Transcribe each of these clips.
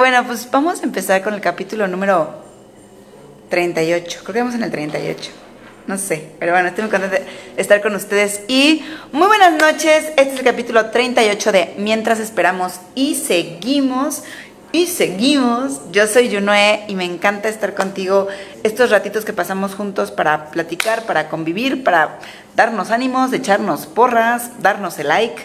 bueno, pues vamos a empezar con el capítulo número 38. Creo que vamos en el 38. No sé, pero bueno, estoy muy contenta de estar con ustedes. Y muy buenas noches. Este es el capítulo 38 de Mientras esperamos y seguimos. Y seguimos. Yo soy Junoe y me encanta estar contigo estos ratitos que pasamos juntos para platicar, para convivir, para darnos ánimos, echarnos porras, darnos el like.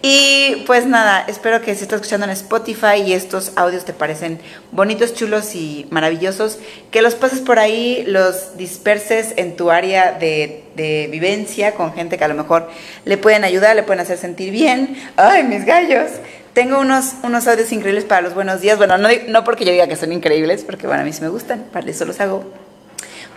Y pues nada, espero que si estás escuchando en Spotify y estos audios te parecen bonitos, chulos y maravillosos, que los pases por ahí, los disperses en tu área de, de vivencia con gente que a lo mejor le pueden ayudar, le pueden hacer sentir bien. ¡Ay, mis gallos! Tengo unos, unos audios increíbles para los buenos días. Bueno, no, no porque yo diga que son increíbles, porque bueno, a mí sí me gustan, para eso los hago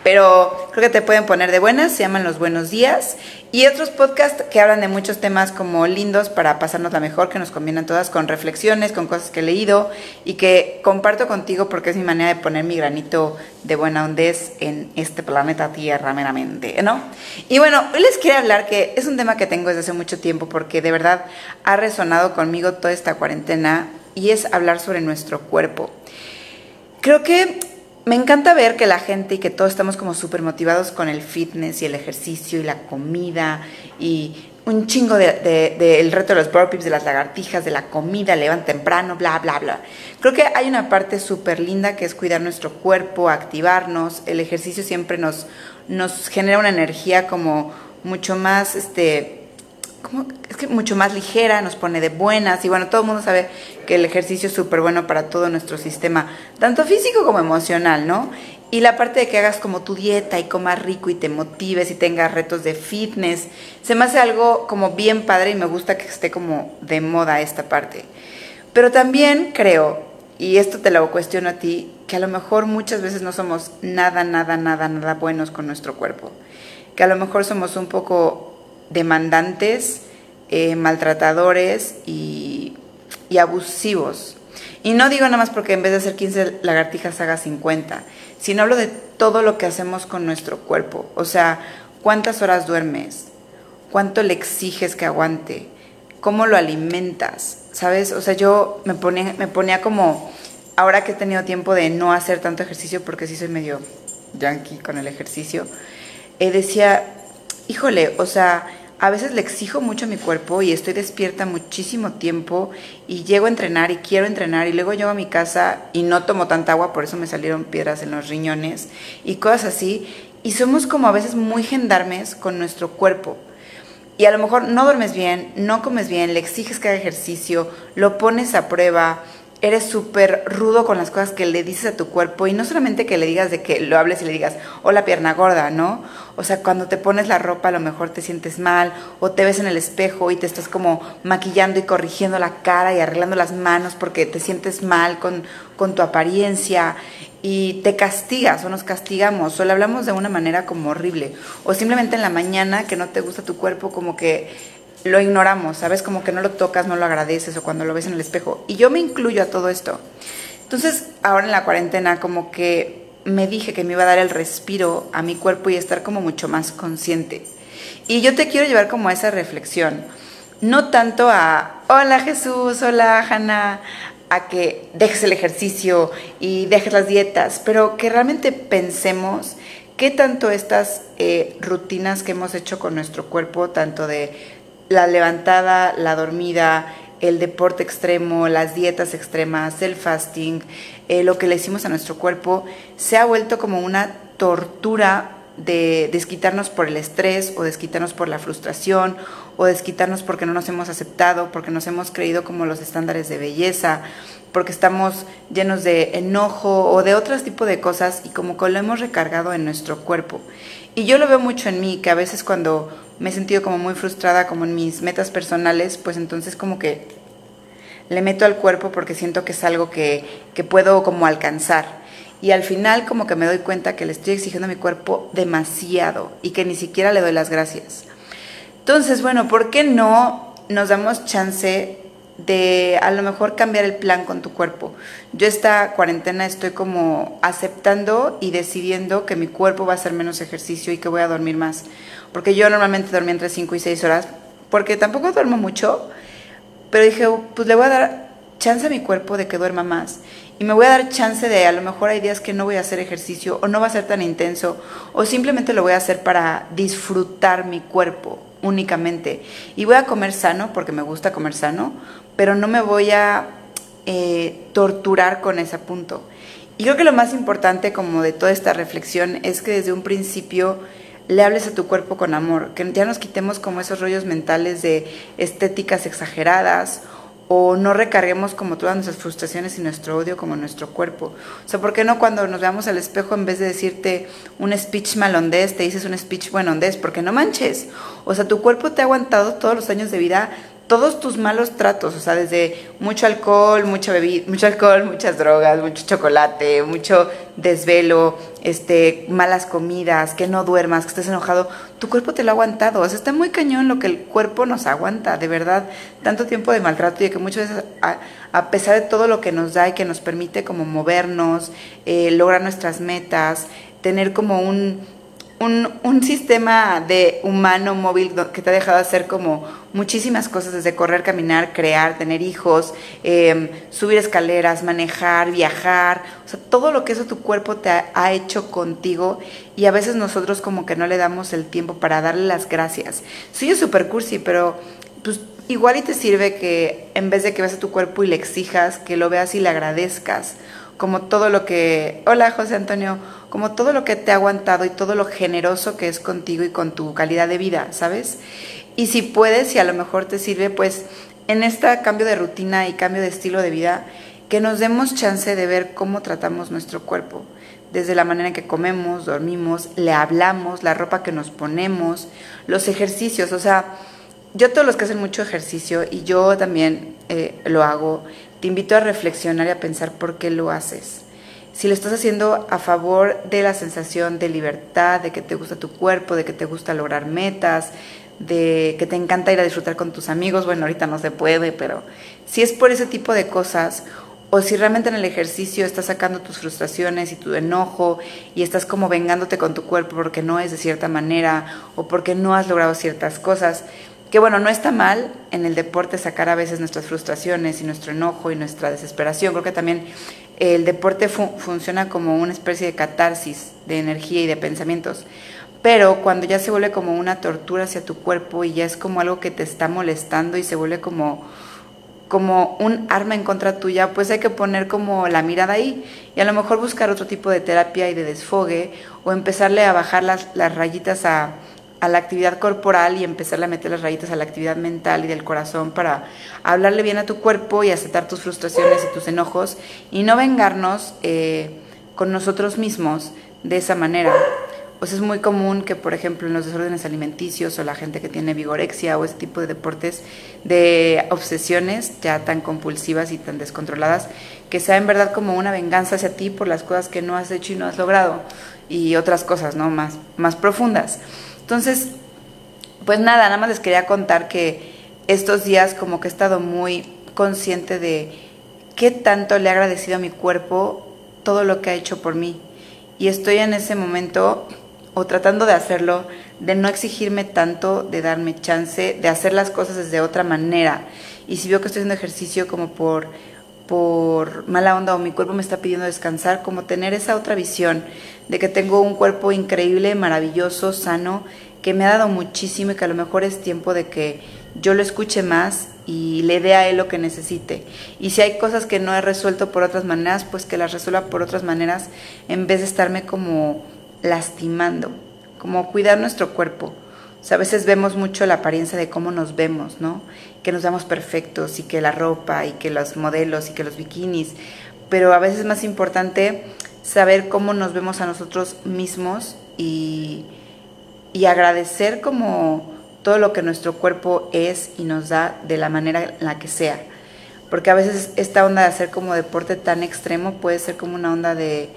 pero creo que te pueden poner de buenas, se llaman Los Buenos Días, y otros podcasts que hablan de muchos temas como lindos para pasarnos la mejor, que nos convienen todas, con reflexiones, con cosas que he leído y que comparto contigo porque es mi manera de poner mi granito de buena hondez en este planeta Tierra meramente, ¿no? Y bueno, hoy les quiero hablar que es un tema que tengo desde hace mucho tiempo porque de verdad ha resonado conmigo toda esta cuarentena y es hablar sobre nuestro cuerpo. Creo que me encanta ver que la gente y que todos estamos como súper motivados con el fitness y el ejercicio y la comida y un chingo del de, el reto de los burpees, de las lagartijas, de la comida, levan temprano, bla, bla, bla. Creo que hay una parte súper linda que es cuidar nuestro cuerpo, activarnos. El ejercicio siempre nos, nos genera una energía como mucho más, este, es que mucho más ligera, nos pone de buenas y bueno, todo el mundo sabe que el ejercicio es súper bueno para todo nuestro sistema, tanto físico como emocional, ¿no? Y la parte de que hagas como tu dieta y comas rico y te motives y tengas retos de fitness, se me hace algo como bien padre y me gusta que esté como de moda esta parte. Pero también creo, y esto te lo cuestiono a ti, que a lo mejor muchas veces no somos nada, nada, nada, nada buenos con nuestro cuerpo. Que a lo mejor somos un poco demandantes, eh, maltratadores y, y, abusivos. Y no digo nada más porque en vez de hacer 15 lagartijas haga 50, sino hablo de todo lo que hacemos con nuestro cuerpo. O sea, cuántas horas duermes, cuánto le exiges que aguante, cómo lo alimentas, ¿sabes? O sea, yo me ponía, me ponía como, ahora que he tenido tiempo de no hacer tanto ejercicio, porque sí soy medio yankee con el ejercicio, eh, decía, híjole, o sea, a veces le exijo mucho a mi cuerpo y estoy despierta muchísimo tiempo y llego a entrenar y quiero entrenar y luego llego a mi casa y no tomo tanta agua, por eso me salieron piedras en los riñones y cosas así. Y somos como a veces muy gendarmes con nuestro cuerpo. Y a lo mejor no duermes bien, no comes bien, le exiges que haga ejercicio, lo pones a prueba, eres súper rudo con las cosas que le dices a tu cuerpo y no solamente que le digas de que lo hables y le digas, hola pierna gorda, ¿no? O sea, cuando te pones la ropa a lo mejor te sientes mal o te ves en el espejo y te estás como maquillando y corrigiendo la cara y arreglando las manos porque te sientes mal con, con tu apariencia y te castigas o nos castigamos o le hablamos de una manera como horrible o simplemente en la mañana que no te gusta tu cuerpo como que lo ignoramos, ¿sabes? Como que no lo tocas, no lo agradeces o cuando lo ves en el espejo. Y yo me incluyo a todo esto. Entonces, ahora en la cuarentena, como que me dije que me iba a dar el respiro a mi cuerpo y estar como mucho más consciente. Y yo te quiero llevar como a esa reflexión. No tanto a, hola Jesús, hola Hanna, a que dejes el ejercicio y dejes las dietas, pero que realmente pensemos qué tanto estas eh, rutinas que hemos hecho con nuestro cuerpo, tanto de la levantada, la dormida, el deporte extremo, las dietas extremas, el fasting, eh, lo que le hicimos a nuestro cuerpo, se ha vuelto como una tortura de desquitarnos por el estrés o desquitarnos por la frustración o desquitarnos porque no nos hemos aceptado, porque nos hemos creído como los estándares de belleza, porque estamos llenos de enojo o de otro tipo de cosas y como que lo hemos recargado en nuestro cuerpo. Y yo lo veo mucho en mí, que a veces cuando me he sentido como muy frustrada como en mis metas personales, pues entonces como que le meto al cuerpo porque siento que es algo que, que puedo como alcanzar. Y al final como que me doy cuenta que le estoy exigiendo a mi cuerpo demasiado y que ni siquiera le doy las gracias. Entonces, bueno, ¿por qué no nos damos chance de a lo mejor cambiar el plan con tu cuerpo. Yo esta cuarentena estoy como aceptando y decidiendo que mi cuerpo va a hacer menos ejercicio y que voy a dormir más. Porque yo normalmente dormía entre 5 y 6 horas, porque tampoco duermo mucho, pero dije, pues le voy a dar chance a mi cuerpo de que duerma más. Y me voy a dar chance de, a lo mejor hay días que no voy a hacer ejercicio o no va a ser tan intenso o simplemente lo voy a hacer para disfrutar mi cuerpo únicamente. Y voy a comer sano porque me gusta comer sano, pero no me voy a eh, torturar con ese punto. Y creo que lo más importante como de toda esta reflexión es que desde un principio le hables a tu cuerpo con amor, que ya nos quitemos como esos rollos mentales de estéticas exageradas o no recarguemos como todas nuestras frustraciones y nuestro odio como nuestro cuerpo. O sea, ¿por qué no cuando nos veamos al espejo en vez de decirte un speech malondés, te dices un speech buenondés? Porque no manches. O sea, tu cuerpo te ha aguantado todos los años de vida todos tus malos tratos, o sea, desde mucho alcohol, mucha bebida, mucho alcohol, muchas drogas, mucho chocolate, mucho desvelo, este, malas comidas, que no duermas, que estés enojado, tu cuerpo te lo ha aguantado. O sea, está muy cañón lo que el cuerpo nos aguanta, de verdad, tanto tiempo de maltrato y que muchas veces, a, pesar de todo lo que nos da y que nos permite como movernos, eh, lograr nuestras metas, tener como un un, un, sistema de humano móvil que te ha dejado hacer como muchísimas cosas, desde correr, caminar, crear, tener hijos, em, subir escaleras, manejar, viajar, o sea, todo lo que eso tu cuerpo te ha, hecho contigo y a veces nosotros como que no le damos el tiempo para darle las gracias. Soy yo cursi, pero pues igual y te sirve que en vez de que veas a tu cuerpo y le exijas, que lo veas y le agradezcas como todo lo que, hola José Antonio, como todo lo que te ha aguantado y todo lo generoso que es contigo y con tu calidad de vida, ¿sabes? Y si puedes, si a lo mejor te sirve, pues en este cambio de rutina y cambio de estilo de vida, que nos demos chance de ver cómo tratamos nuestro cuerpo, desde la manera en que comemos, dormimos, le hablamos, la ropa que nos ponemos, los ejercicios, o sea, yo todos los que hacen mucho ejercicio y yo también eh, lo hago, te invito a reflexionar y a pensar por qué lo haces. Si lo estás haciendo a favor de la sensación de libertad, de que te gusta tu cuerpo, de que te gusta lograr metas, de que te encanta ir a disfrutar con tus amigos, bueno, ahorita no se puede, pero si es por ese tipo de cosas, o si realmente en el ejercicio estás sacando tus frustraciones y tu enojo y estás como vengándote con tu cuerpo porque no es de cierta manera o porque no has logrado ciertas cosas, que bueno, no está mal en el deporte sacar a veces nuestras frustraciones y nuestro enojo y nuestra desesperación. Creo que también el deporte funciona como una especie de catarsis de energía y de pensamientos. Pero cuando ya se vuelve como una tortura hacia tu cuerpo y ya es como algo que te está molestando y se vuelve como, como un arma en contra tuya, pues hay que poner como la mirada ahí y a lo mejor buscar otro tipo de terapia y de desfogue o empezarle a bajar las, las rayitas a a la actividad corporal y empezarle a meter las rayitas a la actividad mental y del corazón para hablarle bien a tu cuerpo y aceptar tus frustraciones y tus enojos y no vengarnos eh, con nosotros mismos de esa manera. Pues es muy común que, por ejemplo, en los desórdenes alimenticios o la gente que tiene vigorexia o ese tipo de deportes de obsesiones ya tan compulsivas y tan descontroladas, que sea en verdad como una venganza hacia ti por las cosas que no has hecho y no has logrado y otras cosas, ¿no? Más, más profundas. Entonces, pues nada, nada más les quería contar que estos días como que he estado muy consciente de qué tanto le he agradecido a mi cuerpo todo lo que ha hecho por mí. Y estoy en ese momento, o tratando de hacerlo, de no exigirme tanto, de darme chance, de hacer las cosas desde otra manera. Y si veo que estoy haciendo ejercicio como por por mala onda o mi cuerpo me está pidiendo descansar, como tener esa otra visión de que tengo un cuerpo increíble, maravilloso, sano, que me ha dado muchísimo y que a lo mejor es tiempo de que yo lo escuche más y le dé a él lo que necesite. Y si hay cosas que no he resuelto por otras maneras, pues que las resuelva por otras maneras en vez de estarme como lastimando, como cuidar nuestro cuerpo a veces vemos mucho la apariencia de cómo nos vemos, ¿no? Que nos vemos perfectos y que la ropa y que los modelos y que los bikinis, pero a veces es más importante saber cómo nos vemos a nosotros mismos y, y agradecer como todo lo que nuestro cuerpo es y nos da de la manera en la que sea. Porque a veces esta onda de hacer como deporte tan extremo puede ser como una onda de,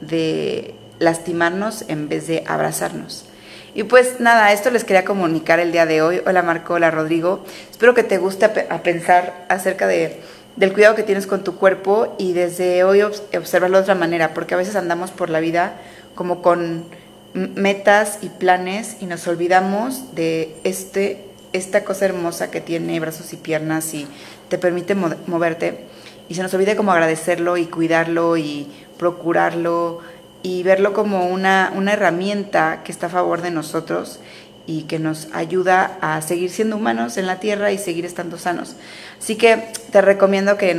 de lastimarnos en vez de abrazarnos. Y pues nada, esto les quería comunicar el día de hoy. Hola Marco, hola Rodrigo. Espero que te guste a pensar acerca de, del cuidado que tienes con tu cuerpo y desde hoy observarlo de otra manera, porque a veces andamos por la vida como con metas y planes y nos olvidamos de este, esta cosa hermosa que tiene brazos y piernas y te permite moverte y se nos olvide como agradecerlo y cuidarlo y procurarlo y verlo como una, una herramienta que está a favor de nosotros y que nos ayuda a seguir siendo humanos en la tierra y seguir estando sanos. Así que te recomiendo que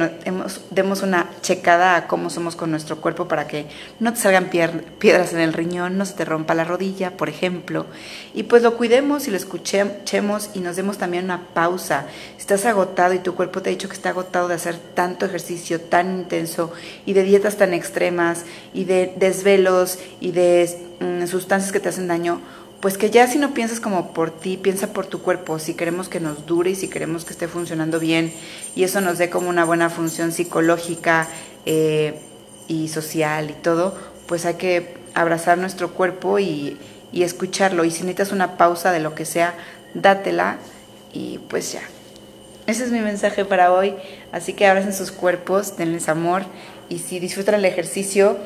demos una checada a cómo somos con nuestro cuerpo para que no te salgan piedras en el riñón, no se te rompa la rodilla, por ejemplo. Y pues lo cuidemos y lo escuchemos y nos demos también una pausa. Estás agotado y tu cuerpo te ha dicho que está agotado de hacer tanto ejercicio tan intenso y de dietas tan extremas y de desvelos y de mm, sustancias que te hacen daño, pues que ya si no piensas como por ti, piensa por tu cuerpo, si queremos que nos dure y si queremos que esté funcionando bien y eso nos dé como una buena función psicológica eh, y social y todo, pues hay que abrazar nuestro cuerpo y, y escucharlo y si necesitas una pausa de lo que sea, dátela y pues ya. Ese es mi mensaje para hoy, así que abracen sus cuerpos, denles amor y si disfrutan el ejercicio,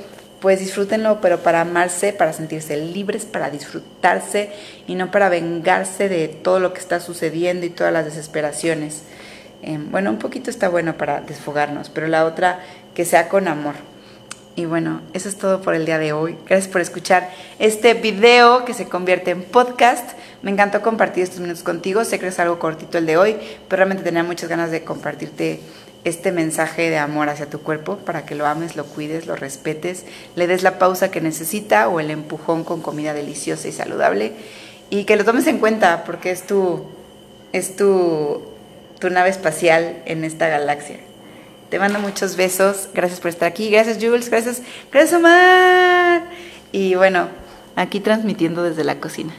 pues disfrútenlo, pero para amarse, para sentirse libres, para disfrutarse y no para vengarse de todo lo que está sucediendo y todas las desesperaciones. Em, bueno, un poquito está bueno para desfogarnos, pero la otra que sea con amor. Y bueno, eso es todo por el día de hoy. Gracias por escuchar este video que se convierte en podcast. Me encantó compartir estos minutos contigo. Sé que es algo cortito el de hoy, pero realmente tenía muchas ganas de compartirte este mensaje de amor hacia tu cuerpo para que lo ames, lo cuides, lo respetes, le des la pausa que necesita o el empujón con comida deliciosa y saludable y que lo tomes en cuenta porque es tu, es tu, tu nave espacial en esta galaxia. Te mando muchos besos, gracias por estar aquí, gracias Jules, gracias, gracias Omar. Y bueno, aquí transmitiendo desde la cocina.